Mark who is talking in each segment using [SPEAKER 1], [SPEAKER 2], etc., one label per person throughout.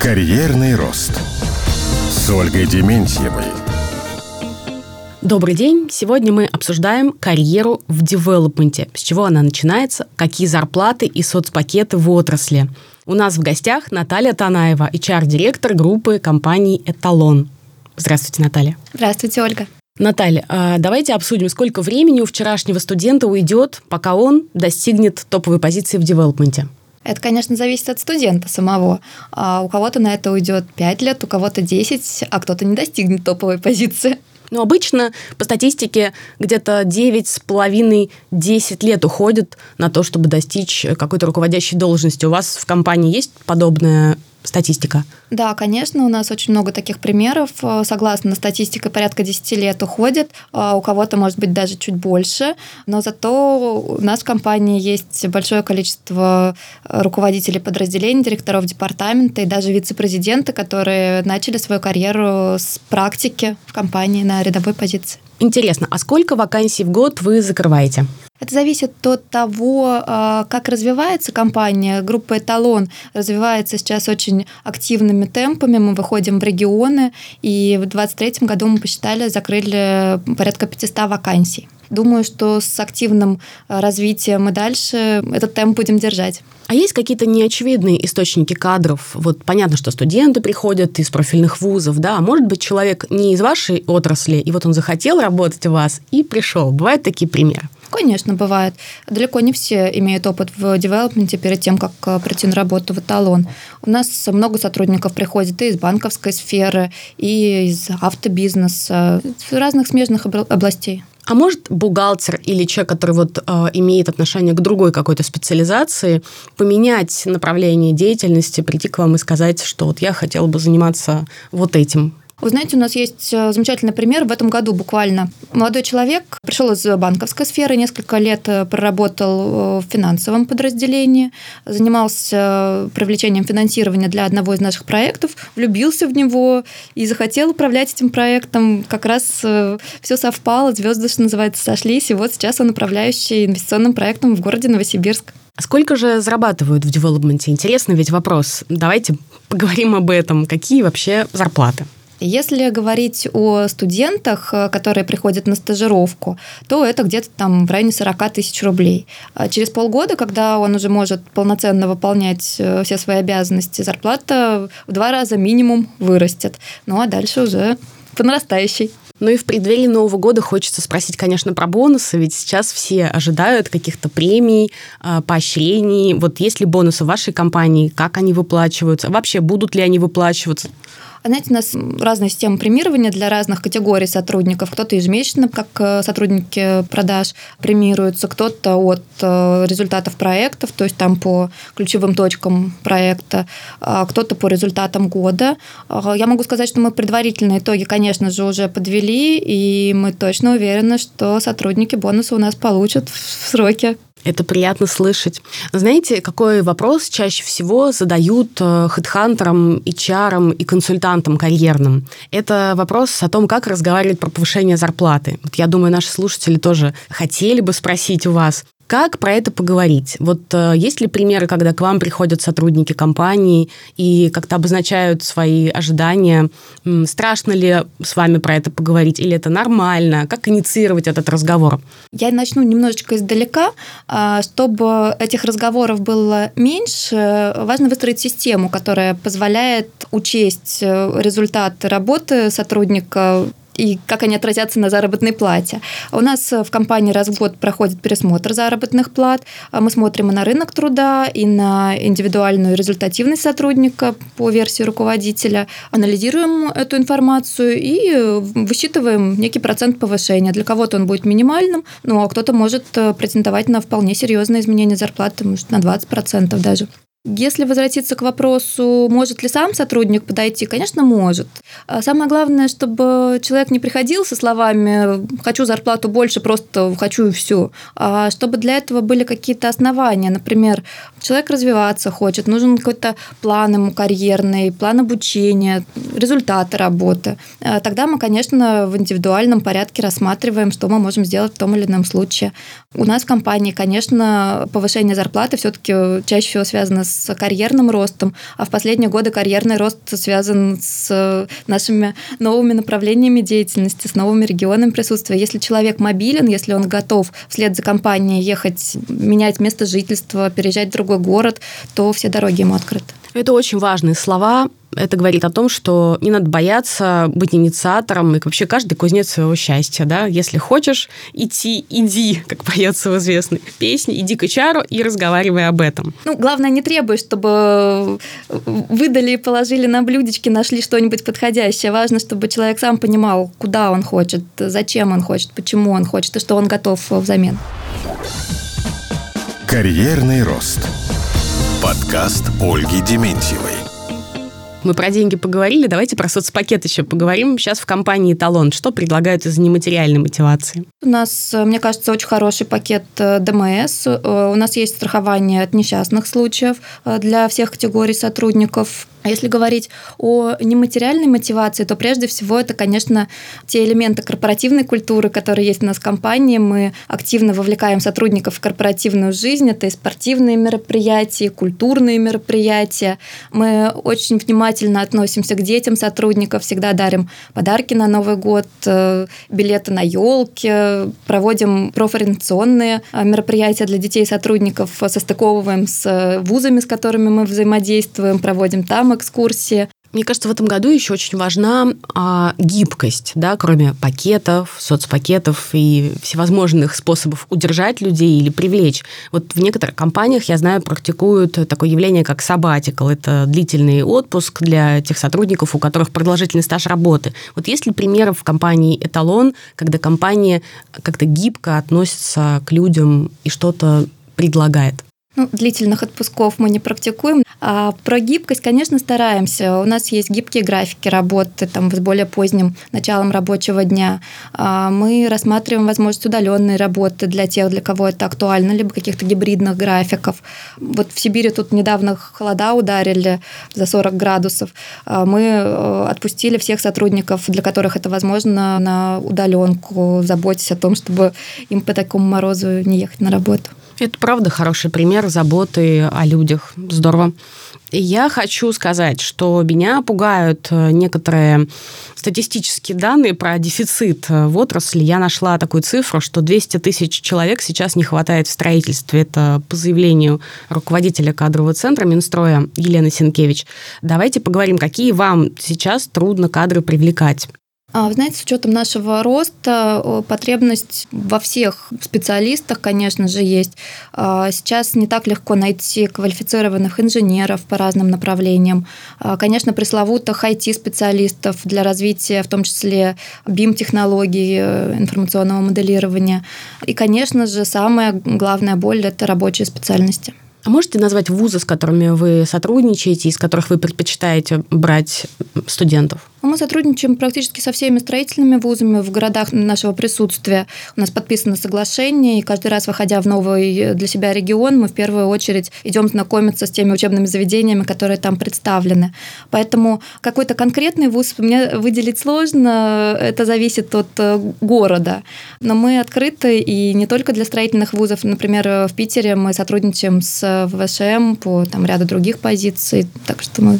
[SPEAKER 1] Карьерный рост с Ольгой Дементьевой.
[SPEAKER 2] Добрый день! Сегодня мы обсуждаем карьеру в девелопменте. С чего она начинается, какие зарплаты и соцпакеты в отрасли. У нас в гостях Наталья Танаева, HR-директор группы компании «Эталон». Здравствуйте, Наталья.
[SPEAKER 3] Здравствуйте, Ольга.
[SPEAKER 2] Наталья, а давайте обсудим, сколько времени у вчерашнего студента уйдет, пока он достигнет топовой позиции в девелопменте.
[SPEAKER 3] Это, конечно, зависит от студента самого. А у кого-то на это уйдет 5 лет, у кого-то 10, а кто-то не достигнет топовой позиции.
[SPEAKER 2] Но обычно по статистике где-то 9,5-10 лет уходит на то, чтобы достичь какой-то руководящей должности. У вас в компании есть подобная статистика?
[SPEAKER 3] Да, конечно, у нас очень много таких примеров. Э, согласно статистике, порядка 10 лет уходит, а у кого-то, может быть, даже чуть больше, но зато у нас в компании есть большое количество э, руководителей подразделений, директоров департамента и даже вице-президенты, которые начали свою карьеру с практики в компании на рядовой позиции.
[SPEAKER 2] Интересно, а сколько вакансий в год вы закрываете?
[SPEAKER 3] Это зависит от того, а, как развивается компания. Группа «Эталон» развивается сейчас очень активными темпами. Мы выходим в регионы, и в 2023 году мы посчитали, закрыли порядка 500 вакансий. Думаю, что с активным а, развитием и дальше этот темп будем держать.
[SPEAKER 2] А есть какие-то неочевидные источники кадров? Вот понятно, что студенты приходят из профильных вузов, да, а может быть человек не из вашей отрасли, и вот он захотел работать у вас и пришел. Бывают такие примеры?
[SPEAKER 3] Конечно, бывает. Далеко не все имеют опыт в девелопменте перед тем, как э, прийти на работу в эталон. У нас много сотрудников приходит и из банковской сферы, и из автобизнеса, из разных смежных областей.
[SPEAKER 2] А может бухгалтер или человек, который вот э, имеет отношение к другой какой-то специализации, поменять направление деятельности, прийти к вам и сказать, что вот я хотел бы заниматься вот этим?
[SPEAKER 3] Вы знаете, у нас есть э, замечательный пример в этом году буквально. Молодой человек пришел из банковской сферы, несколько лет э, проработал э, в финансовом подразделении, занимался привлечением финансирования для одного из наших проектов, влюбился в него и захотел управлять этим проектом. Как раз все совпало, звезды, что называется, сошлись, и вот сейчас он управляющий инвестиционным проектом в городе Новосибирск.
[SPEAKER 2] Сколько же зарабатывают в девелопменте? Интересный ведь вопрос. Давайте поговорим об этом. Какие вообще зарплаты?
[SPEAKER 3] Если говорить о студентах, э, которые приходят на стажировку, то это где-то там в районе 40 тысяч рублей. А через полгода, когда он уже может полноценно выполнять э, все свои обязанности, зарплата в два раза минимум вырастет. Ну а дальше уже по нарастающей.
[SPEAKER 2] Ну и в преддверии Нового года хочется спросить, конечно, про бонусы, ведь сейчас все ожидают каких-то премий, а, поощрений. Вот есть ли бонусы в вашей компании, как они выплачиваются, вообще будут ли они выплачиваться?
[SPEAKER 3] А знаете, у нас разная система премирования для разных категорий сотрудников. Кто-то ежемесячно, как э, сотрудники продаж, премируются, кто-то от э, результатов проектов, то есть там по ключевым точкам проекта, а кто-то по результатам года. А, я могу сказать, что мы предварительные итоги, конечно же, уже подвели, и мы точно уверены, что сотрудники бонусы у нас получат в сроки.
[SPEAKER 2] Это приятно слышать. Знаете, какой вопрос чаще всего задают э, хедхантерам, HR и консультантам карьерным? Это вопрос о том, как разговаривать про повышение зарплаты. Вот я думаю, наши слушатели тоже хотели бы спросить у вас, как про это поговорить? Вот э, есть ли примеры, когда к вам приходят сотрудники компании и как-то обозначают свои ожидания? Страшно ли с вами про это поговорить или это нормально? Как инициировать этот разговор?
[SPEAKER 3] Я начну немножечко издалека. А, чтобы этих разговоров было меньше, важно выстроить систему, которая позволяет учесть э, результаты работы сотрудника и как они отразятся на заработной плате. У нас в компании раз в год проходит пересмотр заработных плат. Мы смотрим и на рынок труда, и на индивидуальную результативность сотрудника по версии руководителя, анализируем эту информацию и высчитываем некий процент повышения. Для кого-то он будет минимальным, ну а кто-то может претендовать на вполне серьезное изменение зарплаты, может, на 20% даже. Если возвратиться к вопросу, может ли сам сотрудник подойти, конечно, может. А самое главное, чтобы человек не приходил со словами «хочу зарплату больше, просто хочу и все», а чтобы для этого были какие-то основания. Например, человек развиваться хочет, нужен какой-то план ему карьерный, план обучения, результаты работы. А тогда мы, конечно, в индивидуальном порядке рассматриваем, что мы можем сделать в том или ином случае. У нас в компании, конечно, повышение зарплаты все-таки чаще всего связано с с карьерным ростом, а в последние годы карьерный рост связан с нашими новыми направлениями деятельности, с новыми регионами присутствия. Если человек мобилен, если он готов вслед за компанией ехать, менять место жительства, переезжать в другой город, то все дороги ему открыты.
[SPEAKER 2] Это очень важные слова. Это говорит о том, что не надо бояться быть инициатором, и вообще каждый кузнец своего счастья, да. Если хочешь идти, иди, как поется в известной песне, иди к HR и разговаривай об этом.
[SPEAKER 3] Ну, главное, не требуй, чтобы выдали и положили на блюдечки, нашли что-нибудь подходящее. Важно, чтобы человек сам понимал, куда он хочет, зачем он хочет, почему он хочет, и что он готов взамен.
[SPEAKER 1] Карьерный рост. Подкаст Ольги Дементьевой.
[SPEAKER 2] Мы про деньги поговорили, давайте про соцпакет еще поговорим. Сейчас в компании «Талон» что предлагают из нематериальной мотивации?
[SPEAKER 3] У нас, мне кажется, очень хороший пакет э, ДМС. Э, у нас есть страхование от несчастных случаев э, для всех категорий сотрудников. А если говорить о нематериальной мотивации, то прежде всего это, конечно, те элементы корпоративной культуры, которые есть у нас в компании. Мы активно вовлекаем сотрудников в корпоративную жизнь. Это и спортивные мероприятия, и культурные мероприятия. Мы очень внимательно относимся к детям сотрудников, всегда дарим подарки на Новый год, э, билеты на елки, проводим профориентационные э, мероприятия для детей сотрудников, состыковываем с вузами, с которыми мы взаимодействуем, проводим там экскурсии.
[SPEAKER 2] Мне кажется, в этом году еще очень важна а, гибкость, да, кроме пакетов, соцпакетов и всевозможных способов удержать людей или привлечь. Вот в некоторых компаниях, я знаю, практикуют такое явление, как sabbatical. Это длительный отпуск для тех сотрудников, у которых продолжительный стаж работы. Вот есть ли примеры в компании «Эталон», когда компания как-то гибко относится к людям и что-то предлагает?
[SPEAKER 3] Ну, длительных отпусков мы не практикуем. А про гибкость, конечно, стараемся. У нас есть гибкие графики работы там, с более поздним началом рабочего дня. А мы рассматриваем возможность удаленной работы для тех, для кого это актуально, либо каких-то гибридных графиков. Вот в Сибири тут недавно холода ударили за 40 градусов. А мы э, отпустили всех сотрудников, для которых это возможно, на удаленку, заботясь о том, чтобы им по такому морозу не ехать на работу.
[SPEAKER 2] Это правда хороший пример заботы о людях. Здорово. Я хочу сказать, что меня пугают э, некоторые статистические данные про дефицит э, в отрасли. Я нашла такую цифру, что 200 тысяч человек сейчас не хватает в строительстве. Это по заявлению руководителя кадрового центра Минстроя Елены Сенкевич. Давайте поговорим, какие вам сейчас трудно кадры привлекать.
[SPEAKER 3] А, вы знаете, с учетом нашего роста потребность во всех специалистах, конечно же, есть. А, сейчас не так легко найти квалифицированных инженеров по разным направлениям. А, конечно, пресловутых IT-специалистов для развития, в том числе BIM-технологий, э, информационного моделирования. И, конечно же, самая главная боль – это рабочие специальности.
[SPEAKER 2] А можете назвать вузы, с которыми вы сотрудничаете, из которых вы предпочитаете брать студентов?
[SPEAKER 3] Мы сотрудничаем практически со всеми строительными вузами в городах нашего присутствия. У нас подписано соглашение, и каждый раз, выходя в новый для себя регион, мы в первую очередь идем знакомиться с теми учебными заведениями, которые там представлены. Поэтому какой-то конкретный вуз мне выделить сложно, это зависит от э, города. Но мы открыты и не только для строительных вузов. Например, в Питере мы сотрудничаем с ВШМ по там, ряду других позиций, так что мы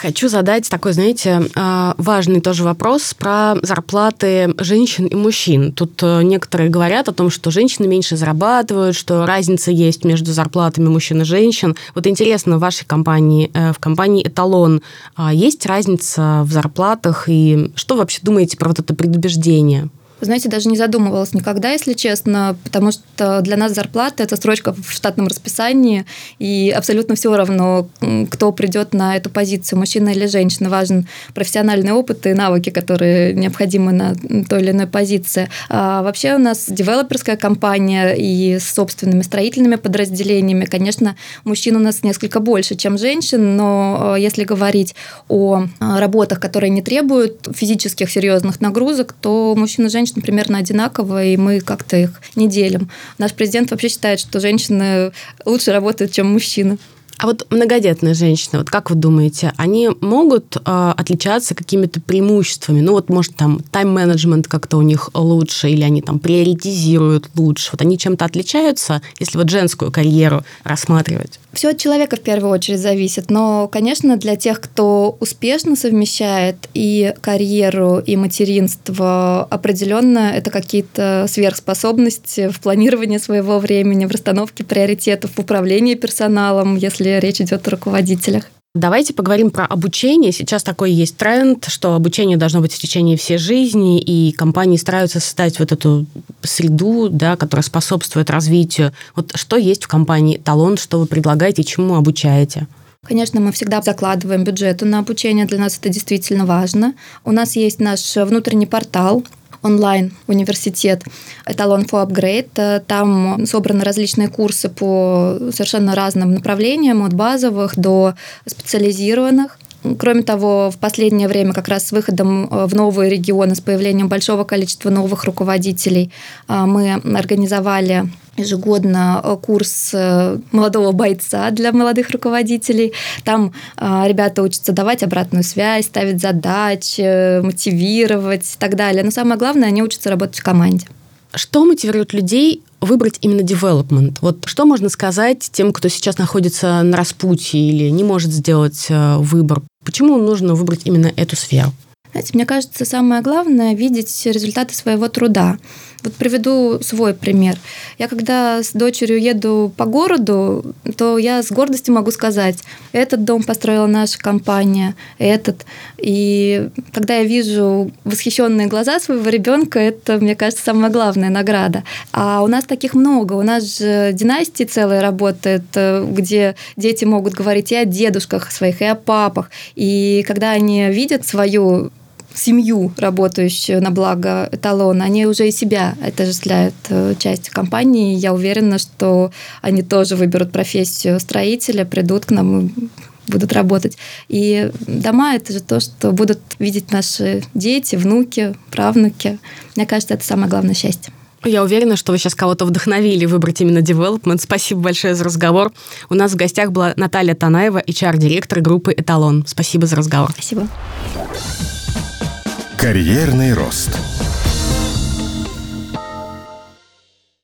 [SPEAKER 2] Хочу задать такой, знаете, а, важный тоже вопрос про зарплаты женщин и мужчин. Тут э, некоторые говорят о том, что женщины меньше зарабатывают, что разница есть между зарплатами мужчин и женщин. Вот интересно, в вашей компании, э, в компании «Эталон» а, есть разница в зарплатах? И что вообще думаете про вот это предубеждение?
[SPEAKER 3] Знаете, даже не задумывалась никогда, если честно, потому что для нас зарплата – это строчка в штатном расписании, и абсолютно все равно, кто придет на эту позицию, мужчина или женщина. Важен профессиональный опыт и навыки, которые необходимы на той или иной позиции. А вообще у нас девелоперская компания и с собственными строительными подразделениями. Конечно, мужчин у нас несколько больше, чем женщин, но э, если говорить о э, работах, которые не требуют физических серьезных нагрузок, то мужчины и женщины женщин примерно одинаково, и мы как-то их не делим. Наш президент вообще считает, что женщины лучше работают, чем мужчины.
[SPEAKER 2] А вот многодетные женщины, вот как вы думаете, они могут э, отличаться какими-то преимуществами? Ну вот, может, там тайм-менеджмент как-то у них лучше, или они там приоритизируют лучше? Вот они чем-то отличаются, если вот женскую карьеру рассматривать?
[SPEAKER 3] Все от человека в первую очередь зависит, но, конечно, для тех, кто успешно совмещает и карьеру, и материнство, определенно это какие-то сверхспособности в планировании своего времени, в расстановке приоритетов, в управлении персоналом, если речь идет о руководителях.
[SPEAKER 2] Давайте поговорим про обучение. Сейчас такой есть тренд, что обучение должно быть в течение всей жизни, и компании стараются создать вот эту среду, да, которая способствует развитию. Вот что есть в компании «Талон», что вы предлагаете, чему обучаете?
[SPEAKER 3] Конечно, мы всегда закладываем бюджеты на обучение, для нас это действительно важно. У нас есть наш внутренний портал, онлайн университет «Эталон for Upgrade». Там собраны различные курсы по совершенно разным направлениям, от базовых до специализированных. Кроме того, в последнее время как раз с выходом э, в новые регионы, с появлением большого количества новых руководителей, э, мы организовали ежегодно э, курс молодого бойца для молодых руководителей. Там ребята учатся давать обратную связь, ставить задачи, мотивировать и так далее. Но самое главное, они учатся работать в команде.
[SPEAKER 2] Что мотивирует людей выбрать именно development? Вот что можно сказать тем, кто сейчас находится на распутье или не может сделать выбор? Почему нужно выбрать именно эту сферу?
[SPEAKER 3] Знаете, мне кажется, самое главное видеть результаты своего труда. Вот приведу свой пример. Я когда с дочерью еду по городу, то я с гордостью могу сказать, этот дом построила наша компания, этот. И когда я вижу восхищенные глаза своего ребенка, это, мне кажется, самая главная награда. А у нас таких много. У нас же династии целые работают, э, где дети могут говорить и о дедушках своих, и о папах. И когда они видят свою семью, работающую на благо эталона, они уже и себя отождествляют э, часть компании. Я уверена, что они тоже выберут профессию строителя, придут к нам и будут работать. И дома — это же то, что будут видеть наши дети, внуки, правнуки. Мне кажется, это самое главное счастье.
[SPEAKER 2] Я уверена, что вы сейчас кого-то вдохновили выбрать именно development. Спасибо большое за разговор. У нас в гостях была Наталья Танаева, HR-директор группы «Эталон». Спасибо за разговор.
[SPEAKER 3] Спасибо.
[SPEAKER 1] Карьерный рост.